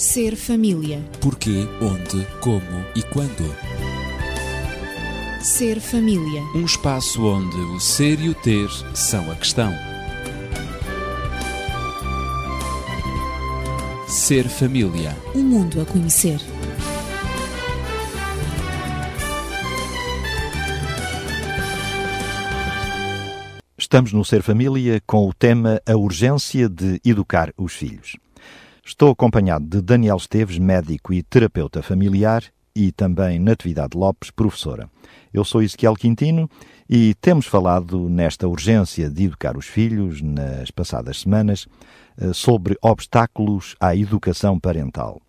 Ser família. Porquê, onde, como e quando. Ser família. Um espaço onde o ser e o ter são a questão. Ser família. Um mundo a conhecer. Estamos no Ser Família com o tema A Urgência de Educar os Filhos. Estou acompanhado de Daniel Esteves, médico e terapeuta familiar, e também Natividade Lopes, professora. Eu sou Ezequiel Quintino e temos falado nesta urgência de educar os filhos, nas passadas semanas, eh, sobre obstáculos à educação parental.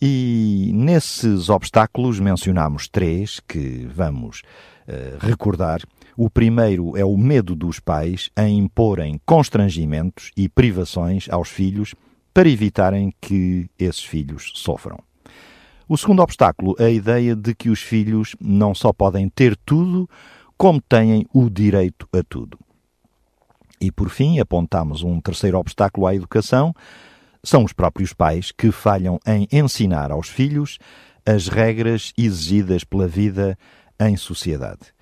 E nesses obstáculos mencionamos três que vamos uh, recordar. O primeiro é o medo dos pais em imporem constrangimentos e privações aos filhos para evitarem que esses filhos sofram. O segundo obstáculo é a ideia de que os filhos não só podem ter tudo, como têm o direito a tudo. E por fim, apontamos um terceiro obstáculo à educação, são os próprios pais que falham em ensinar aos filhos as regras exigidas pela vida em sociedade.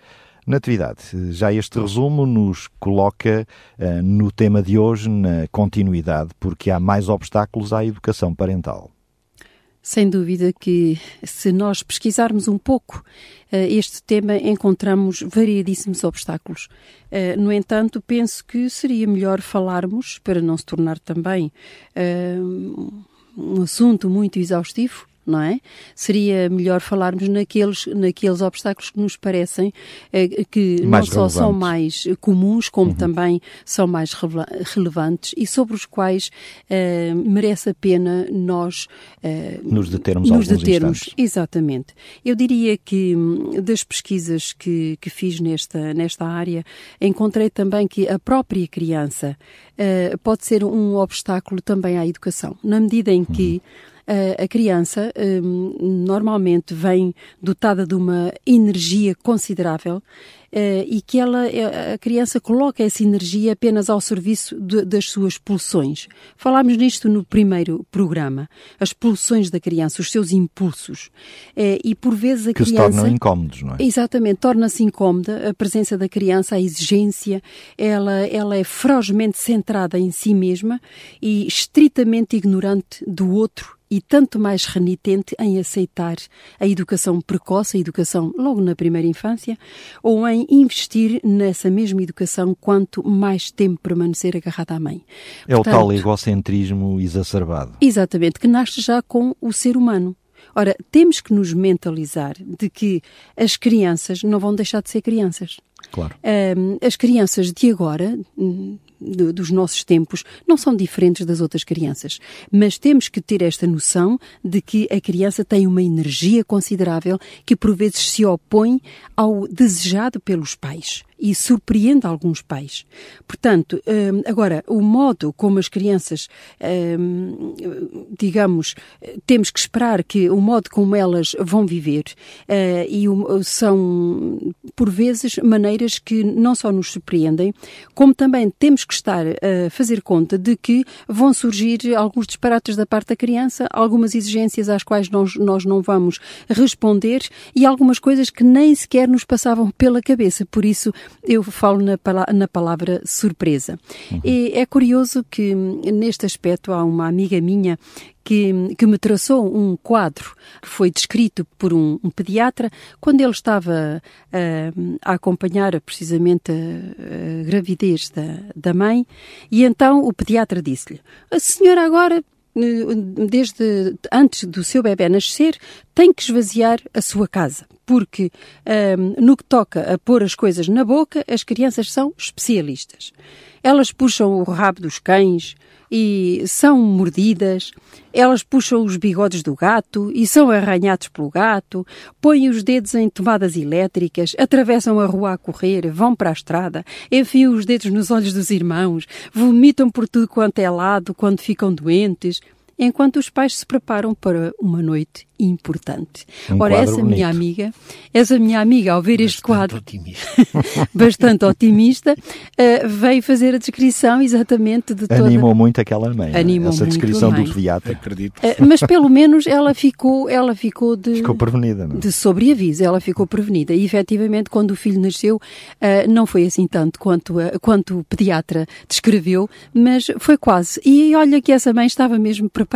Natividade, já este resumo nos coloca uh, no tema de hoje na continuidade, porque há mais obstáculos à educação parental. Sem dúvida que, se nós pesquisarmos um pouco uh, este tema, encontramos variadíssimos obstáculos. Uh, no entanto, penso que seria melhor falarmos, para não se tornar também uh, um assunto muito exaustivo, não é? Seria melhor falarmos naqueles, naqueles obstáculos que nos parecem eh, que mais não só são mais comuns, como uhum. também são mais relevantes e sobre os quais eh, merece a pena nós eh, nos determos nos determos. Instantes. Exatamente. Eu diria que hum, das pesquisas que, que fiz nesta, nesta área, encontrei também que a própria criança eh, pode ser um obstáculo também à educação, na medida em que uhum a criança um, normalmente vem dotada de uma energia considerável Uh, e que ela, eh, a criança coloca essa energia apenas ao serviço de, das suas pulsões. Falámos nisto no primeiro programa. As pulsões da criança, os seus impulsos. Uh, e por vezes a que criança... Que se tornam incómodos, não é? Exatamente, torna-se incómoda a presença da criança, a exigência. Ela, ela é ferozmente centrada em si mesma e estritamente ignorante do outro e tanto mais renitente em aceitar a educação precoce, a educação logo na primeira infância, ou em investir nessa mesma educação quanto mais tempo permanecer agarrada à mãe. É Portanto, o tal egocentrismo exacerbado. Exatamente, que nasce já com o ser humano. Ora, temos que nos mentalizar de que as crianças não vão deixar de ser crianças. Claro. Um, as crianças de agora, do, dos nossos tempos não são diferentes das outras crianças, mas temos que ter esta noção de que a criança tem uma energia considerável que por vezes se opõe ao desejado pelos pais e surpreende alguns pais. Portanto, hum, agora, o modo como as crianças, hum, digamos, temos que esperar que o modo como elas vão viver eh, e são, por vezes, maneiras que não só nos surpreendem, como também temos que estar a fazer conta de que vão surgir alguns disparates da parte da criança, algumas exigências às quais nós, nós não vamos responder e algumas coisas que nem sequer nos passavam pela cabeça. Por isso, eu falo na, na palavra surpresa. Uhum. E é curioso que neste aspecto há uma amiga minha que, que, me traçou um quadro que foi descrito por um, um pediatra quando ele estava uh, a acompanhar precisamente a, a gravidez da, da mãe e então o pediatra disse-lhe a senhora agora desde antes do seu bebê nascer, tem que esvaziar a sua casa. Porque um, no que toca a pôr as coisas na boca, as crianças são especialistas. Elas puxam o rabo dos cães e são mordidas, elas puxam os bigodes do gato e são arranhados pelo gato, põem os dedos em tomadas elétricas, atravessam a rua a correr, vão para a estrada, enfiam os dedos nos olhos dos irmãos, vomitam por tudo quanto é lado quando ficam doentes. Enquanto os pais se preparam para uma noite importante. Um Ora, essa bonito. minha amiga, essa minha amiga, ao ver este Bastante quadro otimista. bastante otimista, eh, veio fazer a descrição exatamente de toda. Animou muito aquela mãe. é? Animou Essa muito descrição do pediatra Acredito. Eh, mas pelo menos ela ficou, ela ficou de. ficou prevenida. Não? é? de sobreaviso, ela ficou prevenida. E efetivamente, quando o filho nasceu, ah, não foi assim tanto quanto, a- quanto o pediatra descreveu, mas foi quase. E olha que essa mãe estava mesmo preparada.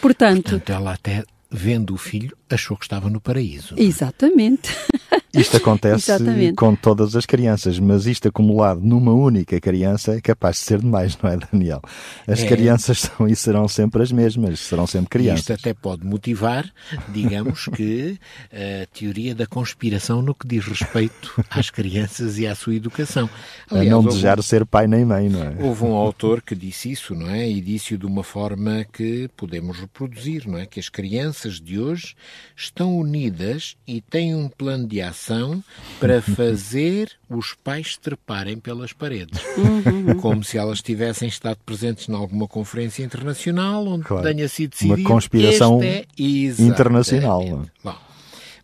Portanto, Portanto, ela até, vendo o filho, achou que estava no paraíso. exatamente. Isto acontece Exatamente. com todas as crianças, mas isto acumulado numa única criança é capaz de ser demais, não é, Daniel? As É. crianças são e serão sempre as mesmas, serão sempre crianças. isto até pode motivar, digamos que, a teoria da conspiração no que diz respeito às crianças e à sua educação. A Aliás, não houve- desejar ser pai nem mãe, não é? Houve um autor que disse isso, não é? E disse-o de uma forma que podemos reproduzir, não é? Que as crianças de hoje estão unidas e têm um plano de ação para fazer os pais treparem pelas paredes. Como se elas tivessem estado presentes em alguma conferência internacional onde Claro. tenha sido Uma decidido. conspiração este é internacional? Bom,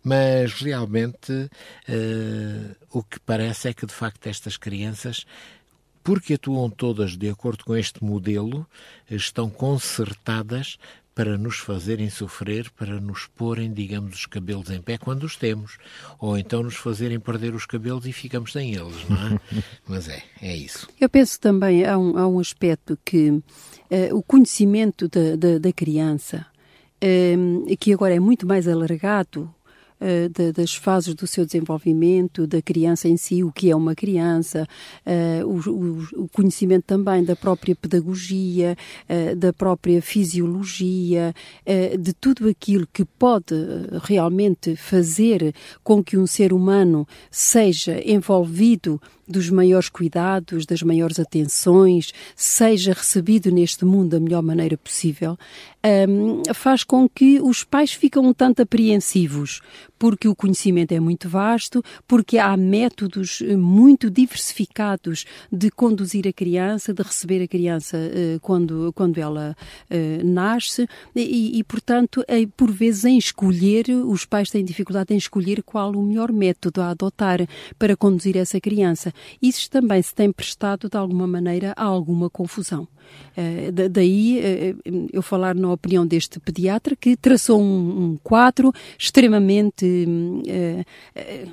mas realmente eh, o que parece é que de facto estas crianças, porque atuam todas de acordo com este modelo, estão concertadas para nos fazerem sofrer, para nos porem, digamos, os cabelos em pé quando os temos, ou então nos fazerem perder os cabelos e ficamos sem eles, não é? Mas é, é isso. Eu penso também há um, há um aspecto que eh, o conhecimento da, da, da criança, eh, que agora é muito mais alargado, eh, da- das fases do seu desenvolvimento, da criança em si, o que é uma criança, eh, o, o- conhecimento também da própria pedagogia, eh, da própria fisiologia, de tudo aquilo que pode realmente fazer com que um ser humano seja envolvido dos maiores cuidados, das maiores atenções, seja recebido neste mundo da melhor maneira possível, hum, faz com que os pais ficam um tanto apreensivos, porque o conhecimento é muito vasto, porque há métodos eh, muito diversificados de conduzir a criança, de receber a criança eh, quando, quando ela eh, nasce, e, e, portanto, por vezes em escolher, os pais têm dificuldade em escolher qual o melhor método a adotar para conduzir essa criança. Isso também se tem prestado, de alguma maneira, a alguma confusão. Da- daí eh, eu falar na opinião deste pediatra que traçou um, um quadro extremamente eh,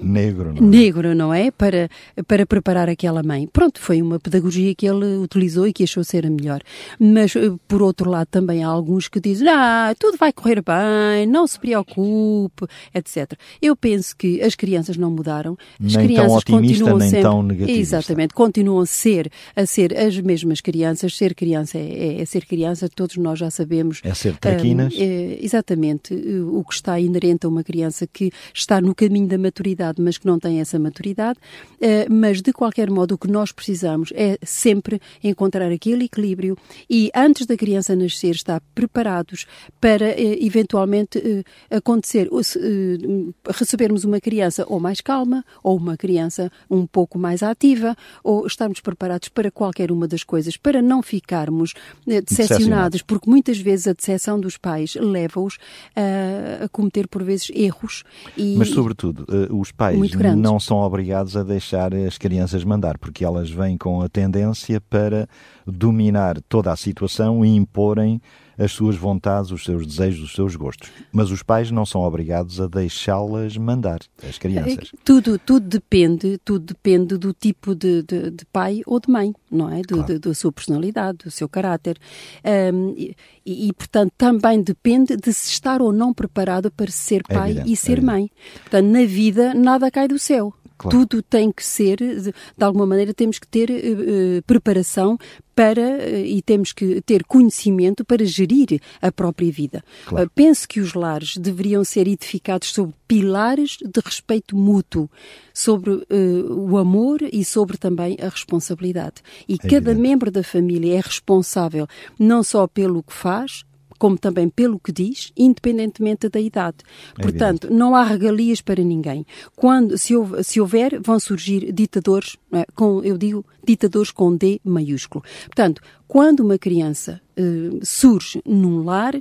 Negro, não é? negro, não é? Para, para preparar aquela mãe. Pronto, foi uma pedagogia que ele utilizou e que achou ser a melhor. Mas, por outro lado, também há alguns que dizem, ah, tudo vai correr bem, não se preocupe, etc. Eu penso que as crianças não mudaram. As Nem tão crianças otimista, continuam nem sempre, tão negativista. Exatamente, continuam a ser, a ser as mesmas crianças. Ser criança é, é- ser criança, todos nós já sabemos. É ser traquinas. Hum, é, exatamente, eh, o que está inerente a uma criança que está no caminho da maturidade, mas que não tem essa maturidade. Eh, mas, de qualquer modo, o que nós precisamos é sempre encontrar aquele equilíbrio e, antes da criança nascer, estar preparados para, eh, eventualmente, eh, acontecer, recebermos uma criança ou mais calma, ou uma criança um pouco mais ativa, ou estarmos preparados para qualquer uma das coisas, para não ficarmos eh, Decepcionados. porque muitas vezes a decepção dos pais leva-os a, a cometer, por vezes, erros. E, Mas, sobretudo, eh, os pais não são obrigados a deixar as crianças mandar, porque elas vêm com a tendência para dominar toda a situação e imporem as suas vontades, os seus desejos, os seus gostos. Mas os pais não são obrigados a deixá-las mandar, as crianças. Tudo, tudo depende, tudo depende do tipo de, de- de pai ou de mãe, não é? Do- Claro. de- da sua personalidade, do seu caráter. Ahm, e, e, portanto, também depende de se estar ou não preparado para ser É pai evidente, e é ser evidente. mãe. Portanto, na vida, nada cai do céu. Claro. Tudo tem que ser, de, de alguma maneira, temos que ter eh, preparação para eh, e temos que ter conhecimento para gerir a própria vida. Claro. Penso que os lares deveriam ser edificados sobre pilares de respeito mútuo, sobre eh, o amor e sobre também a responsabilidade. E cada evidente. membro da família é responsável não só pelo que faz, como também pelo que diz, independentemente da idade. É Portanto, evidente. não há regalias para ninguém. Quando, se, houver, se houver vão surgir ditadores, é? com, eu digo ditadores com D maiúsculo. Portanto, quando uma criança eh, surge num lar,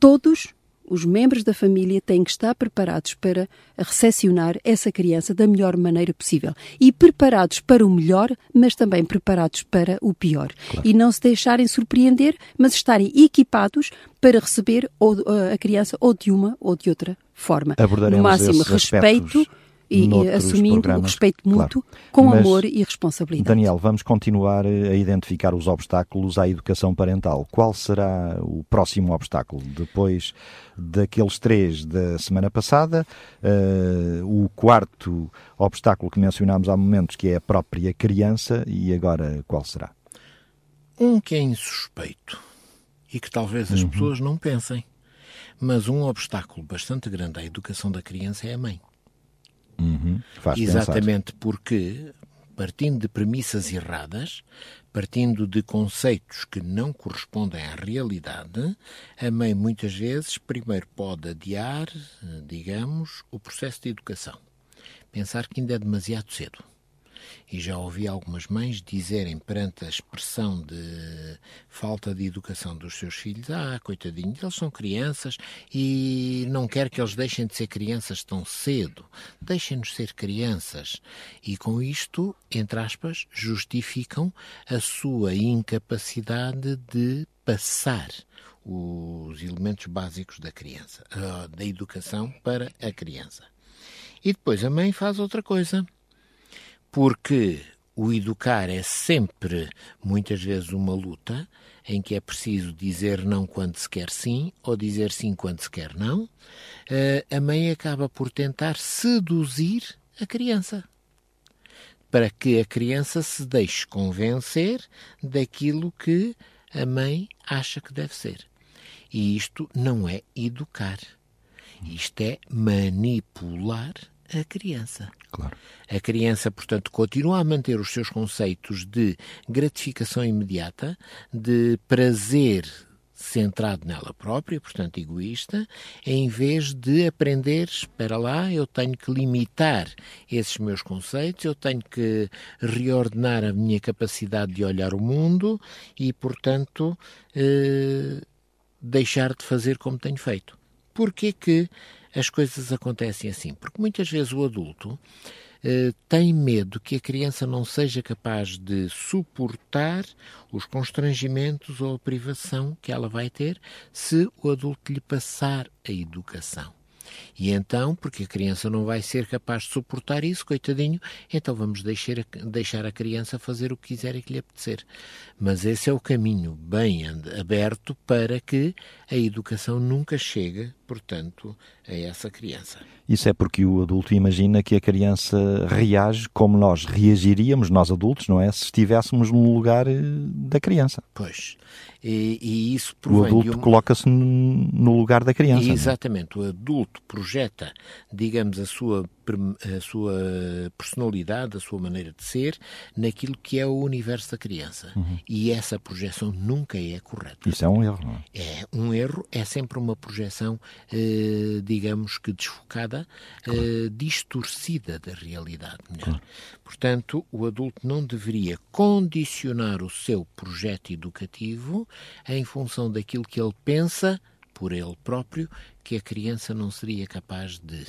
todos os membros da família têm que estar preparados para recepcionar essa criança da melhor maneira possível. E preparados para o melhor, mas também preparados para o pior. Claro. E não se deixarem surpreender, mas estarem equipados para receber ou, a criança ou de uma ou de outra forma. Abordaremos no máximo, respeito e, e assumindo programas. o respeito mútuo claro. com Mas, amor e responsabilidade. Daniel, vamos continuar a identificar os obstáculos à educação parental. Qual será o próximo obstáculo? Depois daqueles três da semana passada, uh, o quarto obstáculo que mencionámos há momentos, que é a própria criança, e agora qual será? Um que é insuspeito e que talvez as uhum. pessoas não pensem, mas um obstáculo bastante grande à educação da criança é a mãe. Uhum. Exatamente porque, partindo de premissas erradas, partindo de conceitos que não correspondem à realidade, a mãe muitas vezes primeiro pode adiar, digamos, o processo de educação. Pensar que ainda é demasiado cedo. E já ouvi algumas mães dizerem perante a expressão de falta de educação dos seus filhos: Ah, coitadinhos, eles são crianças e não quero que eles deixem de ser crianças tão cedo. Deixem-nos ser crianças. E com isto, entre aspas, justificam a sua incapacidade de passar os elementos básicos da criança, da educação para a criança. E depois a mãe faz outra coisa porque o educar é sempre, muitas vezes, uma luta em que é preciso dizer não quando se quer sim ou dizer sim quando se quer não, a mãe acaba por tentar seduzir a criança para que a criança se deixe convencer daquilo que a mãe acha que deve ser. E isto não é educar. Isto é manipular a criança. Claro. A criança, portanto, continua a manter os seus conceitos de gratificação imediata, de prazer centrado nela própria, portanto egoísta, em vez de aprender, espera lá, eu tenho que limitar esses meus conceitos, eu tenho que reordenar a minha capacidade de olhar o mundo e, portanto, eh, deixar de fazer como tenho feito. Porquê que as coisas acontecem assim? Porque muitas vezes o adulto eh, tem medo que a criança não seja capaz de suportar os constrangimentos ou a privação que ela vai ter se o adulto lhe passar a educação. E então, porque a criança não vai ser capaz de suportar isso, coitadinho, então vamos deixar a, deixar a criança fazer o que quiser e que lhe apetecer. Mas esse é o caminho bem aberto para que a educação nunca chegue, portanto, a essa criança. Isso é porque o adulto imagina que a criança reage como nós reagiríamos, nós adultos, não é? Se estivéssemos no lugar da criança. Pois. E, e isso O adulto um... coloca-se no lugar da criança. E exatamente. O adulto projeta, digamos, a sua, a sua personalidade, a sua maneira de ser, naquilo que é o universo da criança. Uhum. E essa projeção nunca é correta. Isso é um erro, não é? É um erro, é sempre uma projeção, eh, digamos que desfocada, claro. eh, distorcida da realidade. Claro. Portanto, o adulto não deveria condicionar o seu projeto educativo em função daquilo que ele pensa por ele próprio que a criança não seria capaz de.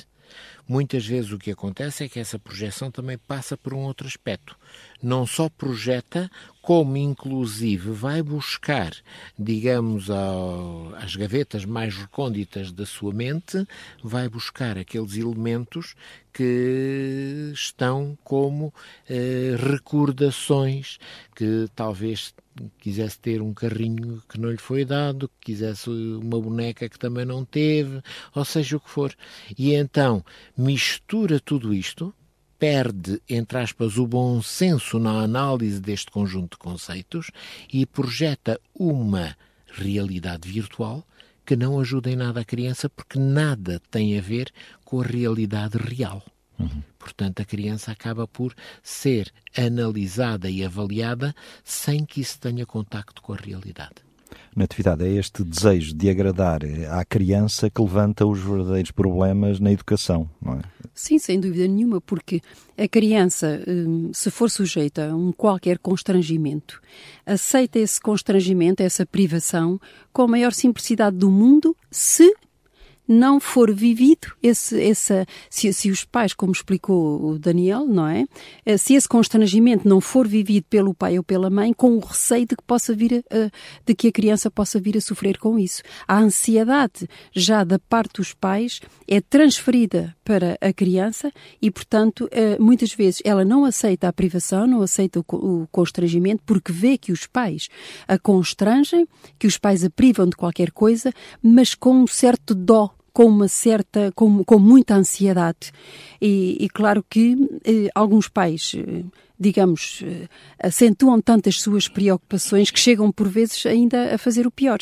Muitas vezes o que acontece é que essa projeção também passa por um outro aspecto. Não só projeta, como inclusive vai buscar, digamos, ao, às gavetas mais recônditas da sua mente, vai buscar aqueles elementos que estão como eh, recordações que talvez quisesse ter um carrinho que não lhe foi dado, que quisesse uma boneca que também não teve, ou seja o que for. E então mistura tudo isto, perde, entre aspas, o bom senso na análise deste conjunto de conceitos e projeta uma realidade virtual que não ajuda em nada a criança porque nada tem a ver com a realidade real. Uhum. Portanto, a criança acaba por ser analisada e avaliada sem que isso tenha contacto com a realidade. Natividade, é este desejo de agradar à criança que levanta os verdadeiros problemas na educação, não é? Sim, sem dúvida nenhuma, porque a criança, hum, se for sujeita a um qualquer constrangimento, aceita esse constrangimento, essa privação, com a maior simplicidade do mundo, se não for vivido esse, essa, se, se, os pais, como explicou o Daniel, não é? Eh, se esse constrangimento não for vivido pelo pai ou pela mãe, com o receio de que possa vir a, de que a criança possa vir a sofrer com isso. A ansiedade já da parte dos pais é transferida para a criança e, portanto, eh, muitas vezes ela não aceita a privação, não aceita o constrangimento, porque vê que os pais a constrangem, que os pais a privam de qualquer coisa, mas com um certo dó com uma certa, com, com muita ansiedade. E, e claro que eh, alguns pais, eh, digamos, eh, acentuam tantas suas preocupações que chegam por vezes ainda a fazer o pior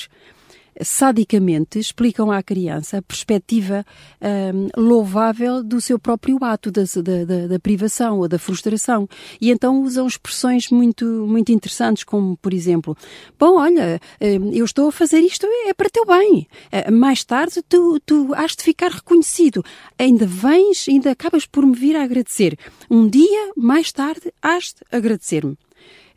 sadicamente explicam à criança a perspectiva um, louvável do seu próprio ato da, da, da, privação ou da frustração. E então usam expressões muito, muito interessantes, como, por exemplo, bom, olha, hum, eu estou a fazer isto, é para teu bem. Eh, mais tarde tu, tu has de ficar reconhecido. Ainda vens, ainda acabas por me vir a agradecer. Um dia, mais tarde, has de agradecer-me.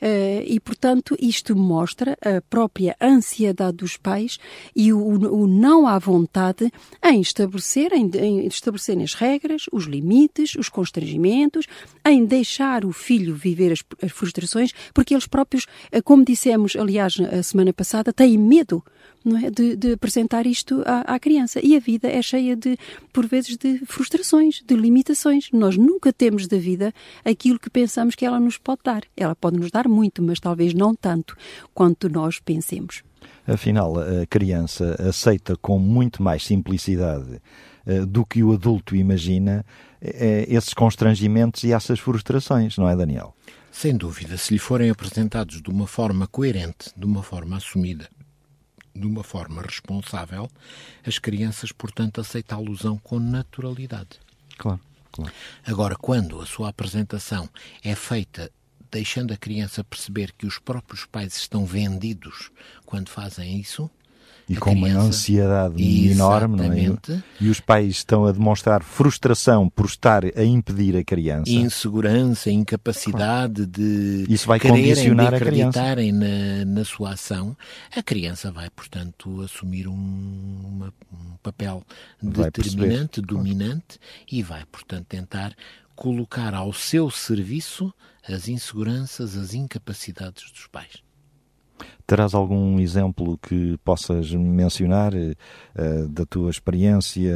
Eh, e, portanto, isto mostra a própria ansiedade dos pais e o, o não à vontade em estabelecer, em, em estabelecerem as regras, os limites, os constrangimentos, em deixar o filho viver as, as frustrações, porque eles próprios, eh, como dissemos, aliás, a semana passada, têm medo é? de, de, apresentar isto à, à, criança. E a vida é cheia de, por vezes, de frustrações, de limitações. Nós nunca temos da vida aquilo que pensamos que ela nos pode dar. Ela pode nos dar muito, mas talvez não tanto quanto nós pensemos. Afinal, a criança aceita com muito mais simplicidade uh, do que o adulto imagina uh, esses constrangimentos e essas frustrações, não é, Daniel? Sem dúvida, se lhe forem apresentados de uma forma coerente, de uma forma assumida, de uma forma responsável, as crianças, portanto, aceitam a alusão com naturalidade. Claro, claro. Agora, quando a sua apresentação é feita deixando a criança perceber que os próprios pais estão vendidos quando fazem isso, e com criança, uma ansiedade enorme, não é? E os pais estão a demonstrar frustração por estar a impedir a criança. Insegurança, incapacidade claro. de Isso vai condicionar de acreditarem na, na sua ação. A criança vai, portanto, assumir um, uma, um papel vai determinante, perceber. dominante claro. e vai, portanto, tentar colocar ao seu serviço as inseguranças, as incapacidades dos pais. Terás algum exemplo que possas mencionar uh, da tua experiência,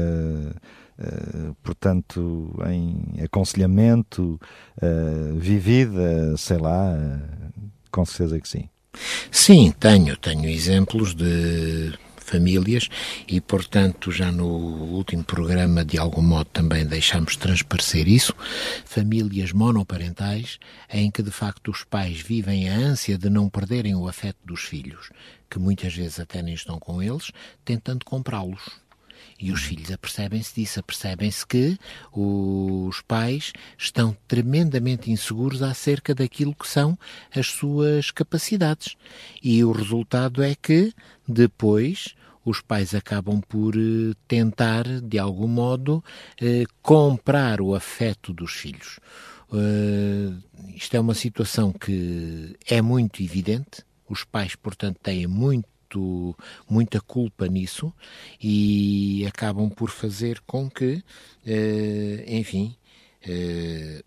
uh, portanto, em aconselhamento, uh, vivida, sei lá, com certeza que sim. Sim, tenho, tenho exemplos de famílias e, portanto, já no último programa, de algum modo, também deixamos transparecer isso. Famílias monoparentais em que, de facto, os pais vivem a ânsia de não perderem o afeto dos filhos, que muitas vezes até nem estão com eles, tentando comprá-los. E os filhos apercebem-se disso, apercebem-se que os pais estão tremendamente inseguros acerca daquilo que são as suas capacidades. E o resultado é que, depois, os pais acabam por eh, tentar, de algum modo, eh, comprar o afeto dos filhos. Uh, isto é uma situação que é muito evidente, os pais, portanto, têm muito muito, muita culpa nisso e acabam por fazer com que, eh, enfim, eh,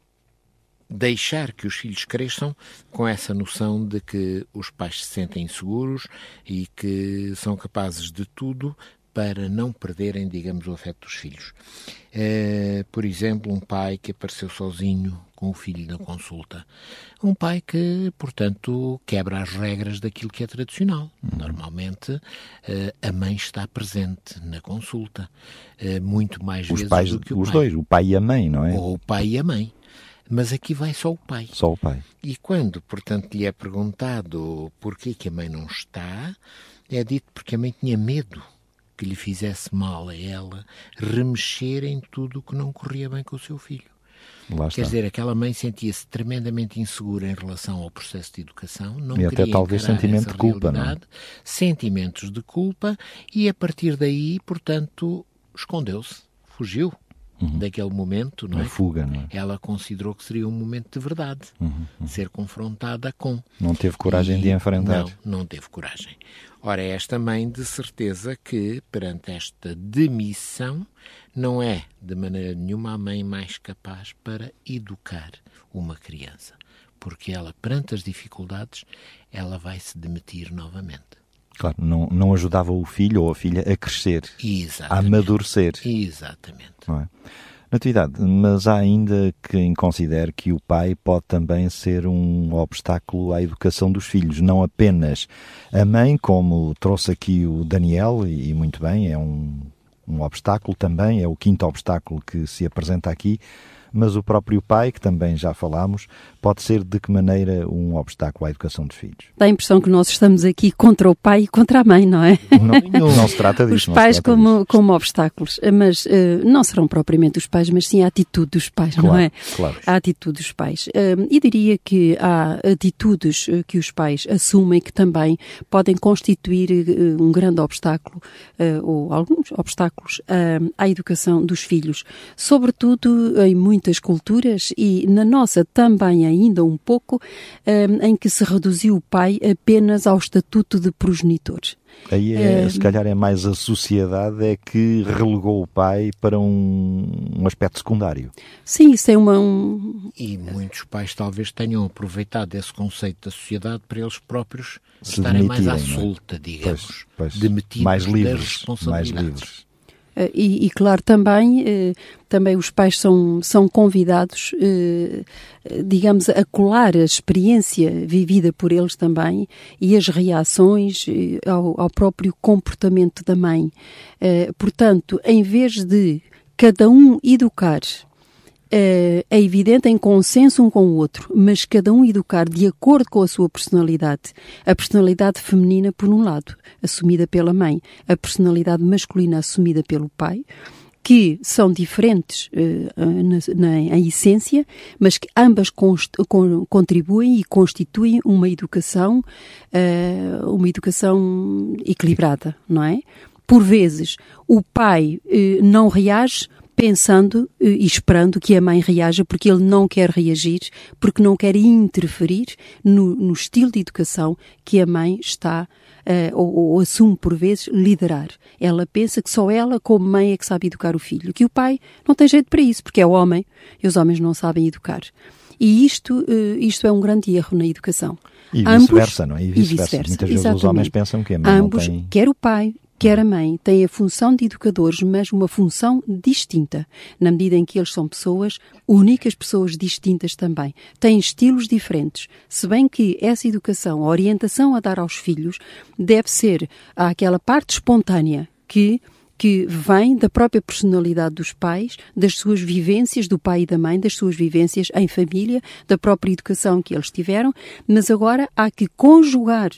deixar que os filhos cresçam com essa noção de que os pais se sentem inseguros e que são capazes de tudo para não perderem, digamos, o afeto dos filhos. É, por exemplo, um pai que apareceu sozinho com o filho na consulta. Um pai que, portanto, quebra as regras daquilo que é tradicional. Normalmente, eh, a mãe está presente na consulta, eh, muito mais os vezes pais, do que o os pai. dois, o pai e a mãe, não é? Ou o pai e a mãe. Mas aqui vai só o pai. Só o pai. E quando, portanto, lhe é perguntado porquê que a mãe não está, é dito porque a mãe tinha medo que lhe fizesse mal a ela remexer em tudo o que não corria bem com o seu filho. Quer dizer, aquela mãe sentia-se tremendamente insegura em relação ao processo de educação, não E até talvez sentimento de culpa, não é? sentimentos de culpa, e a partir daí, portanto, escondeu-se, fugiu daquele momento, não é? fuga, não é? Ela considerou que seria um momento de verdade, ser confrontada com. Não teve coragem de E enfrentar. Não, não teve coragem. Ora, esta mãe, de certeza que, perante esta demissão, não é, de maneira nenhuma, a mãe mais capaz para educar uma criança. Porque ela, perante as dificuldades, ela vai se demitir novamente. Claro, não, não ajudava o filho ou a filha a crescer, a Exatamente. amadurecer. Exatamente. não é? Natividade, mas há ainda quem considere que o pai pode também ser um obstáculo à educação dos filhos, não apenas a mãe, como trouxe aqui o Daniel, e muito bem, é um, um obstáculo também, é o quinto obstáculo que se apresenta aqui, mas o próprio pai, que também já falámos, pode ser de que maneira um obstáculo à educação dos filhos. Dá a impressão que nós estamos aqui contra o pai e contra a mãe, não é? Não, não se trata disso. Os não pais como, disso. como obstáculos, mas eh, não serão propriamente os pais, mas sim a atitude dos pais, não Claro, é? claro. A atitude dos pais. Eh, e diria que há atitudes eh, que os pais assumem que também podem constituir eh, um grande obstáculo, eh, ou alguns obstáculos, eh, à educação dos filhos. Sobretudo em muitas culturas e na nossa também ainda um pouco, eh, em que se reduziu o pai apenas ao estatuto de progenitor. Aí é, se calhar é mais a sociedade é que relegou o pai para um, um aspecto secundário. Sim, isso é uma. Um... E muitos pais talvez tenham aproveitado esse conceito da sociedade para eles próprios Se estarem mais à demitirem, é? solta, digamos, Pois, pois, demitidos mais das livres, mais livres. Eh, E, e, claro, também, eh, também os pais são, são convidados, eh, digamos, a colar a experiência vivida por eles também e as reações ao, ao próprio comportamento da mãe. Portanto, em vez de cada um educar é é evidente em consenso um com o outro, mas cada um educar de acordo com a sua personalidade. A personalidade feminina, por um lado, assumida pela mãe, a personalidade masculina assumida pelo pai, que são diferentes eh, na, na, em essência, mas que ambas const, con, contribuem e constituem uma educação, eh, uma educação equilibrada, não é? Por vezes, o pai eh, não reage pensando eh, e esperando que a mãe reaja porque ele não quer reagir, porque não quer interferir no, no estilo de educação que a mãe está uh, ou, ou, assume por vezes liderar. Ela pensa que só ela, como mãe, é que sabe educar o filho, que o pai não tem jeito para isso, porque é homem e os homens não sabem educar. E isto, uh, isto é um grande erro na educação. E vice-versa, não é? E vice-versa. vice Muitas vezes os homens pensam que a mãe Ambos, não tem... quer o pai, quer a mãe, têm a função de educadores, mas uma função distinta, na medida em que eles são pessoas únicas, pessoas distintas também. Têm estilos diferentes. Se bem que essa educação, a orientação a dar aos filhos, deve ser aquela parte espontânea que que vem da própria personalidade dos pais, das suas vivências, do pai e da mãe, das suas vivências em família, da própria educação que eles tiveram, mas agora há que conjugar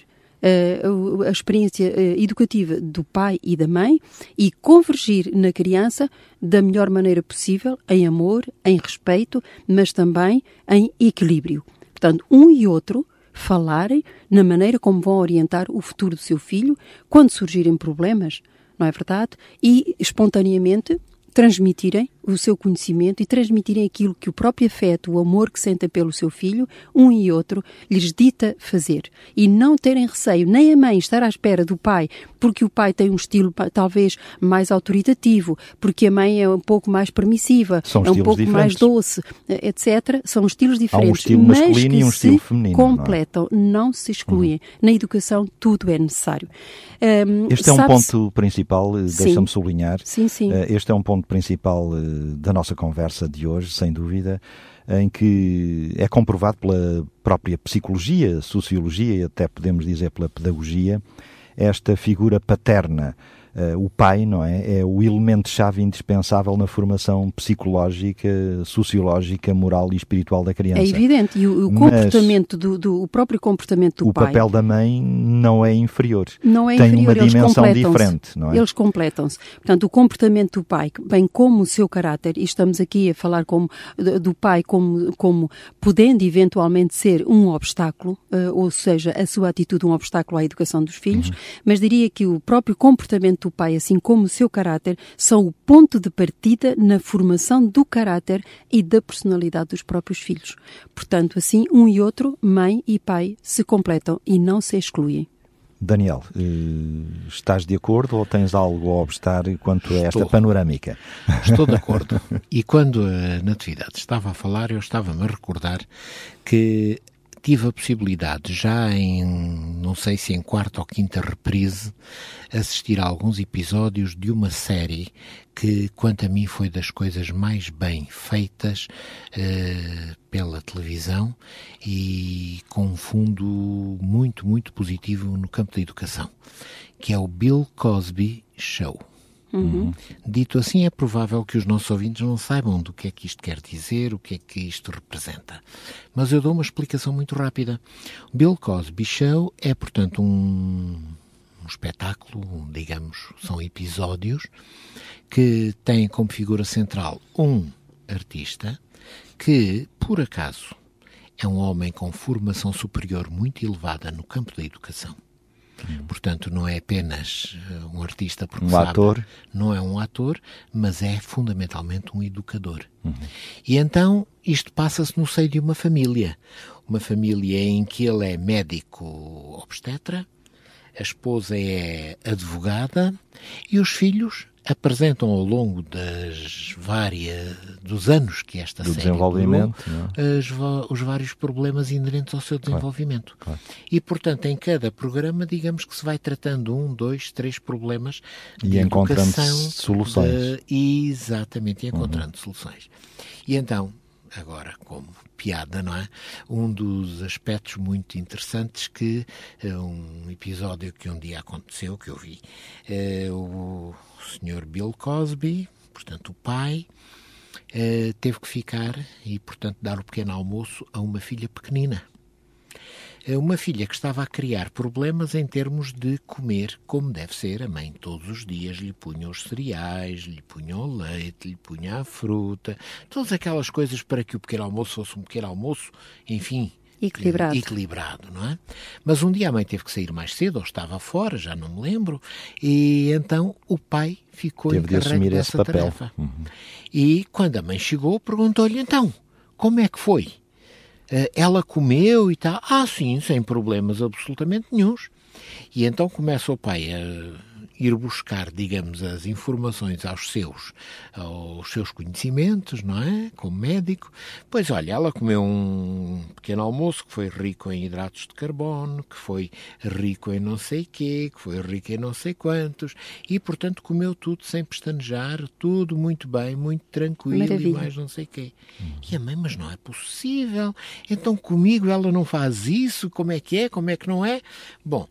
Uh, a experiência uh, educativa do pai e da mãe e convergir na criança da melhor maneira possível, em amor, em respeito, mas também em equilíbrio. Portanto, um e outro falarem na maneira como vão orientar o futuro do seu filho quando surgirem problemas, não é verdade? E espontaneamente transmitirem o seu conhecimento e transmitirem aquilo que o próprio afeto, o amor que sentem pelo seu filho, um e outro, lhes dita fazer. E não terem receio, nem a mãe estar à espera do pai, porque o pai tem um estilo talvez mais autoritativo, porque a mãe é um pouco mais permissiva, São é um pouco diferentes. mais doce, etc. São estilos diferentes. Há um estilo mas masculino que e um estilo se feminino. completam, não, é? não se excluem. Uhum. Na educação tudo é necessário. Um, este é um ponto principal, deixa-me sublinhar. Sim, sim. Este é um ponto principal da nossa conversa de hoje, sem dúvida, em que é comprovado pela própria psicologia, sociologia e até podemos dizer pela pedagogia, esta figura paterna o pai, não é? É o elemento-chave indispensável na formação psicológica, sociológica, moral e espiritual da criança. É evidente, e o, o comportamento do, do, o próprio comportamento do o pai. O papel da mãe não é inferior. Não é Tem inferior, uma dimensão diferente, não é? Eles completam-se. Portanto, o comportamento do pai, bem como o seu caráter, e estamos aqui a falar como, do pai como, como podendo eventualmente ser um obstáculo, uh, ou seja, a sua atitude um obstáculo à educação dos filhos, uhum. mas diria que o próprio comportamento do pai, assim como o seu caráter, são o ponto de partida na formação do caráter e da personalidade dos próprios filhos. Portanto, assim, um e outro, mãe e pai, se completam e não se excluem. Daniel, eh, estás de acordo ou tens algo a obstar quanto a esta Estou. panorâmica? Estou de acordo. E quando a Natividade estava a falar, eu estava-me a recordar que tive a possibilidade, já em, não sei se em quarta ou quinta reprise, assistir a alguns episódios de uma série que, quanto a mim, foi das coisas mais bem feitas uh, pela televisão e com um fundo muito, muito positivo no campo da educação, que é o Bill Cosby Show. Uhum. Dito assim, é provável que os nossos ouvintes não saibam do que é que isto quer dizer, o que é que isto representa. Mas eu dou uma explicação muito rápida. Bill Cosby Show é, portanto, um, um espetáculo, digamos, são episódios que têm como figura central um artista que, por acaso, é um homem com formação superior muito elevada no campo da educação Portanto, não é apenas eh, um artista porque um sabe, ator. não é um ator, mas é fundamentalmente um educador. Uhum. E então isto passa-se no seio de uma família. Uma família em que ele é médico obstetra, a esposa é advogada e os filhos apresentam ao longo das várias dos anos que esta Do série desenvolvimento, durou, as, os vários problemas inerentes ao seu desenvolvimento. Claro, claro. E, portanto, em cada programa, digamos que se vai tratando um, dois, três problemas e de encontrando soluções. De, exatamente, e encontrando uhum. soluções. E então, agora como piada, não é? Um dos aspectos muito interessantes que é um episódio que um dia aconteceu, que eu vi, é, o senhor Bill Cosby, portanto o pai, é, teve que ficar e, portanto, dar o pequeno almoço a uma filha pequenina. É uma filha que estava a criar problemas em termos de comer como deve ser. A mãe todos os dias lhe punha os cereais, lhe punha o leite, lhe punha a fruta, todas aquelas coisas para que o pequeno almoço fosse um pequeno almoço, enfim, Equilibrado. Equilibrado, não é? Mas um dia a mãe teve que sair mais cedo, ou estava fora, já não me lembro, e então o pai ficou teve de assumir esse papel. tarefa. Uhum. E quando a mãe chegou, perguntou-lhe então, como é que foi? Eh, ela comeu e tal. Ah, sim, sem problemas absolutamente nenhums. E então começa o pai a ir buscar, digamos, as informações aos seus, aos seus conhecimentos, não é? Como médico. Pois olha, ela comeu um pequeno almoço que foi rico em hidratos de carbono, que foi rico em não sei quê, que foi rico em não sei quantos, e portanto comeu tudo sem pestanejar, tudo muito bem, muito tranquilo Maravilha. e mais não sei quê. E a mãe, mas não é possível. Então comigo ela não faz isso, como é que é, como é que não é? Bom,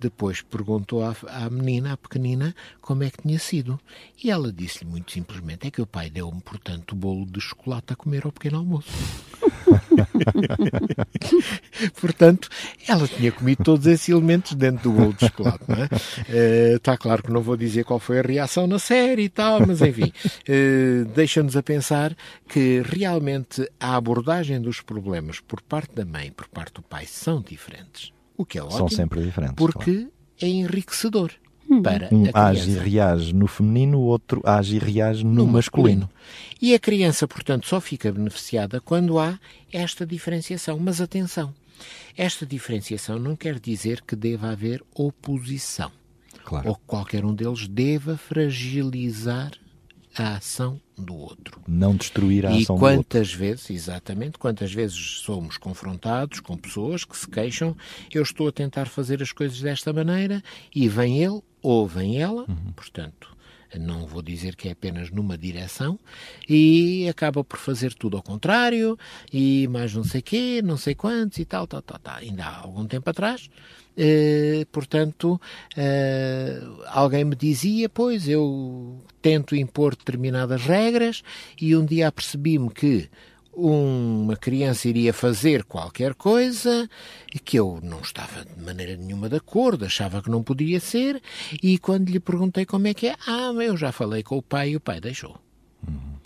depois perguntou à, à menina, à pequenina, como é que tinha sido. E ela disse-lhe muito simplesmente: é que o pai deu-me, portanto, o bolo de chocolate a comer ao pequeno almoço. portanto, ela tinha comido todos esses elementos dentro do bolo de chocolate. Não é? Está claro que não vou dizer qual foi a reação na série e tal, mas enfim, uh, deixa-nos a pensar que realmente a abordagem dos problemas por parte da mãe por parte do pai são diferentes. O que é ótimo. São sempre diferentes. Porque claro. é enriquecedor. Hum. Para um a age e reage no feminino, o outro age e reage no, no masculino. masculino. E a criança, portanto, só fica beneficiada quando há esta diferenciação. Mas atenção, esta diferenciação não quer dizer que deva haver oposição. Claro. Ou que qualquer um deles deva fragilizar a ação do outro. Não destruir a e ação do outro. E quantas vezes, exatamente, quantas vezes somos confrontados com pessoas que se queixam, eu estou a tentar fazer as coisas desta maneira e vem ele ou vem ela, uhum. portanto, não vou dizer que é apenas numa direção, e acaba por fazer tudo ao contrário, e mais não sei quê, não sei quantos e tal, tal, tal, tal. Ainda há algum tempo atrás, eh, portanto, eh, alguém me dizia, pois, eu tento impor determinadas regras, e um dia apercebi-me que uma criança iria fazer qualquer coisa que eu não estava de maneira nenhuma de acordo, achava que não podia ser, e quando lhe perguntei como é que é, ah, eu já falei com o pai e o pai deixou. Uhum.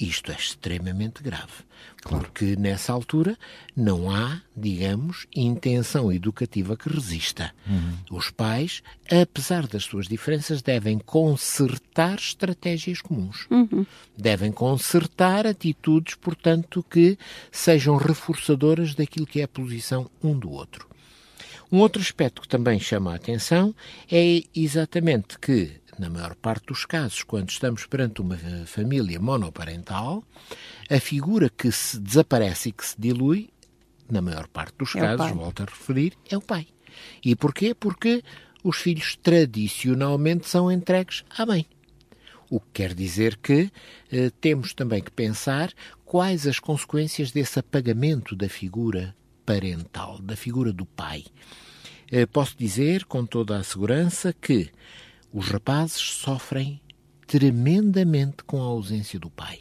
Isto é extremamente grave, claro. porque nessa altura não há, digamos, intenção educativa que resista. Uhum. Os pais, apesar das suas diferenças, devem consertar estratégias comuns. Uhum. Devem consertar atitudes, portanto, que sejam reforçadoras daquilo que é a posição um do outro. Um outro aspecto que também chama a atenção é exatamente que na maior parte dos casos, quando estamos perante uma família monoparental, a figura que se desaparece e que se dilui, na maior parte dos é casos, volto a referir, é o pai. E porquê? Porque os filhos tradicionalmente são entregues à mãe. O que quer dizer que eh, temos também que pensar quais as consequências desse apagamento da figura parental, da figura do pai. Eh, posso dizer com toda a segurança que os rapazes sofrem tremendamente com a ausência do pai.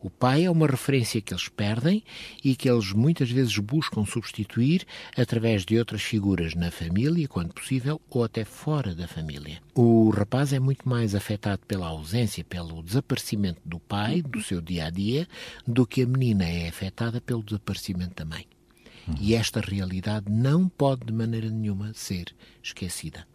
O pai é uma referência que eles perdem e que eles muitas vezes buscam substituir através de outras figuras na família, quando possível, ou até fora da família. O rapaz é muito mais afetado pela ausência, pelo desaparecimento do pai, do seu dia a dia, do que a menina é afetada pelo desaparecimento da mãe. E esta realidade não pode de maneira nenhuma ser esquecida.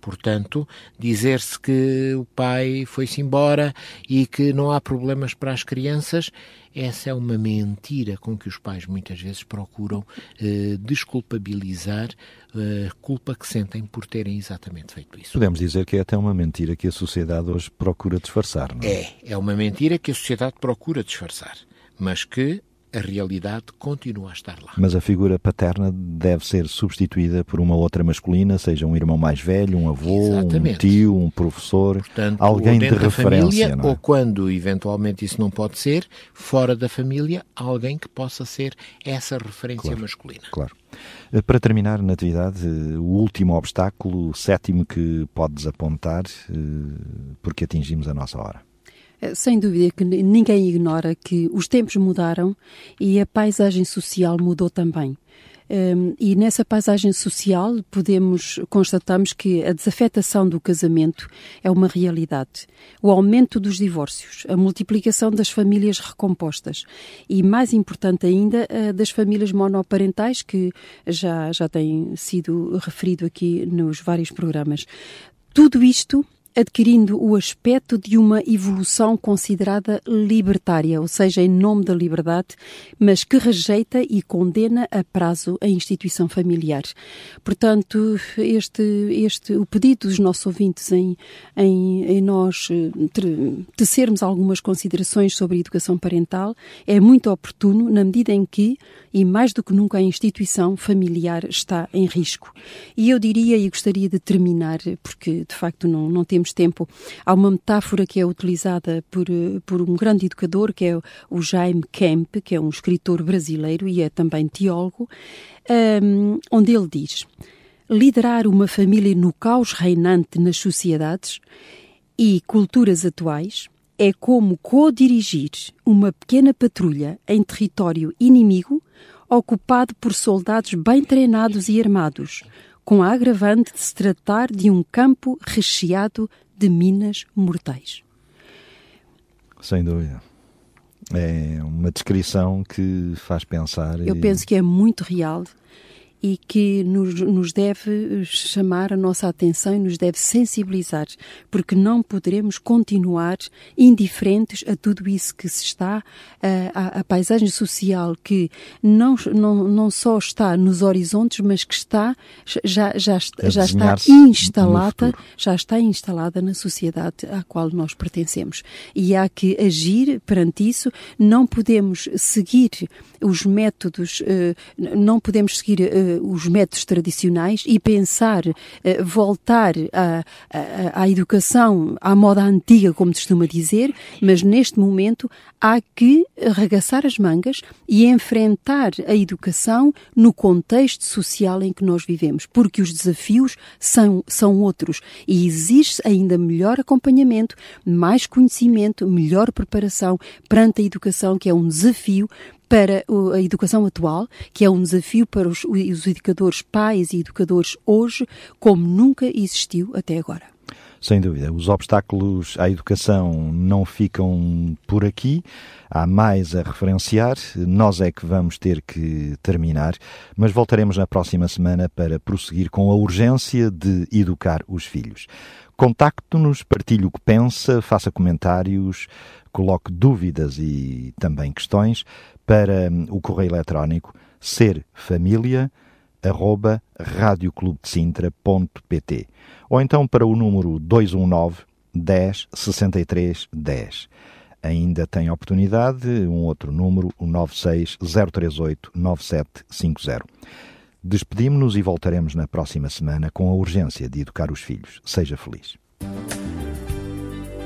Portanto, dizer-se que o pai foi-se embora e que não há problemas para as crianças, essa é uma mentira com que os pais muitas vezes procuram eh, desculpabilizar a eh, culpa que sentem por terem exatamente feito isso. Podemos dizer que é até uma mentira que a sociedade hoje procura disfarçar, não é? É, é uma mentira que a sociedade procura disfarçar, mas que a realidade continua a estar lá. Mas a figura paterna deve ser substituída por uma outra masculina, seja um irmão mais velho, um avô, Exatamente. um tio, um professor, Portanto, alguém de referência. Família, é? Ou quando eventualmente isso não pode ser, fora da família, alguém que possa ser essa referência claro, masculina. Claro. Eh, para terminar, Natividade, eh, o último obstáculo, o sétimo que podes apontar, eh, porque atingimos a nossa hora. Eh, sem dúvida que ninguém ignora que os tempos mudaram e a paisagem social mudou também. Um, ehm, e nessa paisagem social podemos constatamos que a desafetação do casamento é uma realidade. O aumento dos divórcios, a multiplicação das famílias recompostas e, mais importante ainda, das famílias monoparentais que já, já tem sido referido aqui nos vários programas. Tudo isto adquirindo o aspecto de uma evolução considerada libertária, ou seja, em nome da liberdade, mas que rejeita e condena a prazo a instituição familiar. Portanto, este, este, o pedido dos nossos ouvintes em, em, em nós eh, tecermos algumas considerações sobre a educação parental é muito oportuno na medida em que, e mais do que nunca, a instituição familiar está em risco. E eu diria e gostaria de terminar, porque de facto não, não temos tempo. Há uma metáfora que é utilizada por, eh, por um grande educador, que é o Jaime Kemp, que é um escritor brasileiro e é também teólogo, um, onde ele diz: liderar uma família no caos reinante nas sociedades e culturas atuais é como co-dirigir uma pequena patrulha em território inimigo ocupado por soldados bem treinados e armados, com a agravante de se tratar de um campo recheado de minas mortais. Sem dúvida. É uma descrição que faz pensar. Eu e... penso que é muito real e que nos, nos deve chamar a nossa atenção e nos deve sensibilizar, porque não poderemos continuar indiferentes a tudo isso que se está, a, a, a paisagem social que não, não, não só está nos horizontes, mas que está, já, já, já está instalada, já está instalada na sociedade à qual nós pertencemos. E há que agir perante isso, não podemos seguir os métodos, eh, não podemos seguir eh, os métodos tradicionais e pensar uh, voltar à educação à moda antiga, como costuma dizer, mas neste momento há que arregaçar as mangas e enfrentar a educação no contexto social em que nós vivemos, porque os desafios são, são outros e existe ainda melhor acompanhamento, mais conhecimento, melhor preparação perante a educação, que é um desafio para a educação atual, que é um desafio para os, os educadores pais e educadores hoje, como nunca existiu até agora. Sem dúvida. Os obstáculos à educação não ficam por aqui. Há mais a referenciar. Nós é que vamos ter que terminar, mas voltaremos na próxima semana para prosseguir com a urgência de educar os filhos. Contacte-nos, partilhe o que pensa, faça comentários, coloque dúvidas e também questões para hum, o correio eletrónico serfamilia@radioclubedesintra.pt ou então para o número 219 10 63 10. Ainda tem oportunidade um outro número, o 96 038 9750. Despedimos-nos e voltaremos na próxima semana com a urgência de educar os filhos. Seja feliz.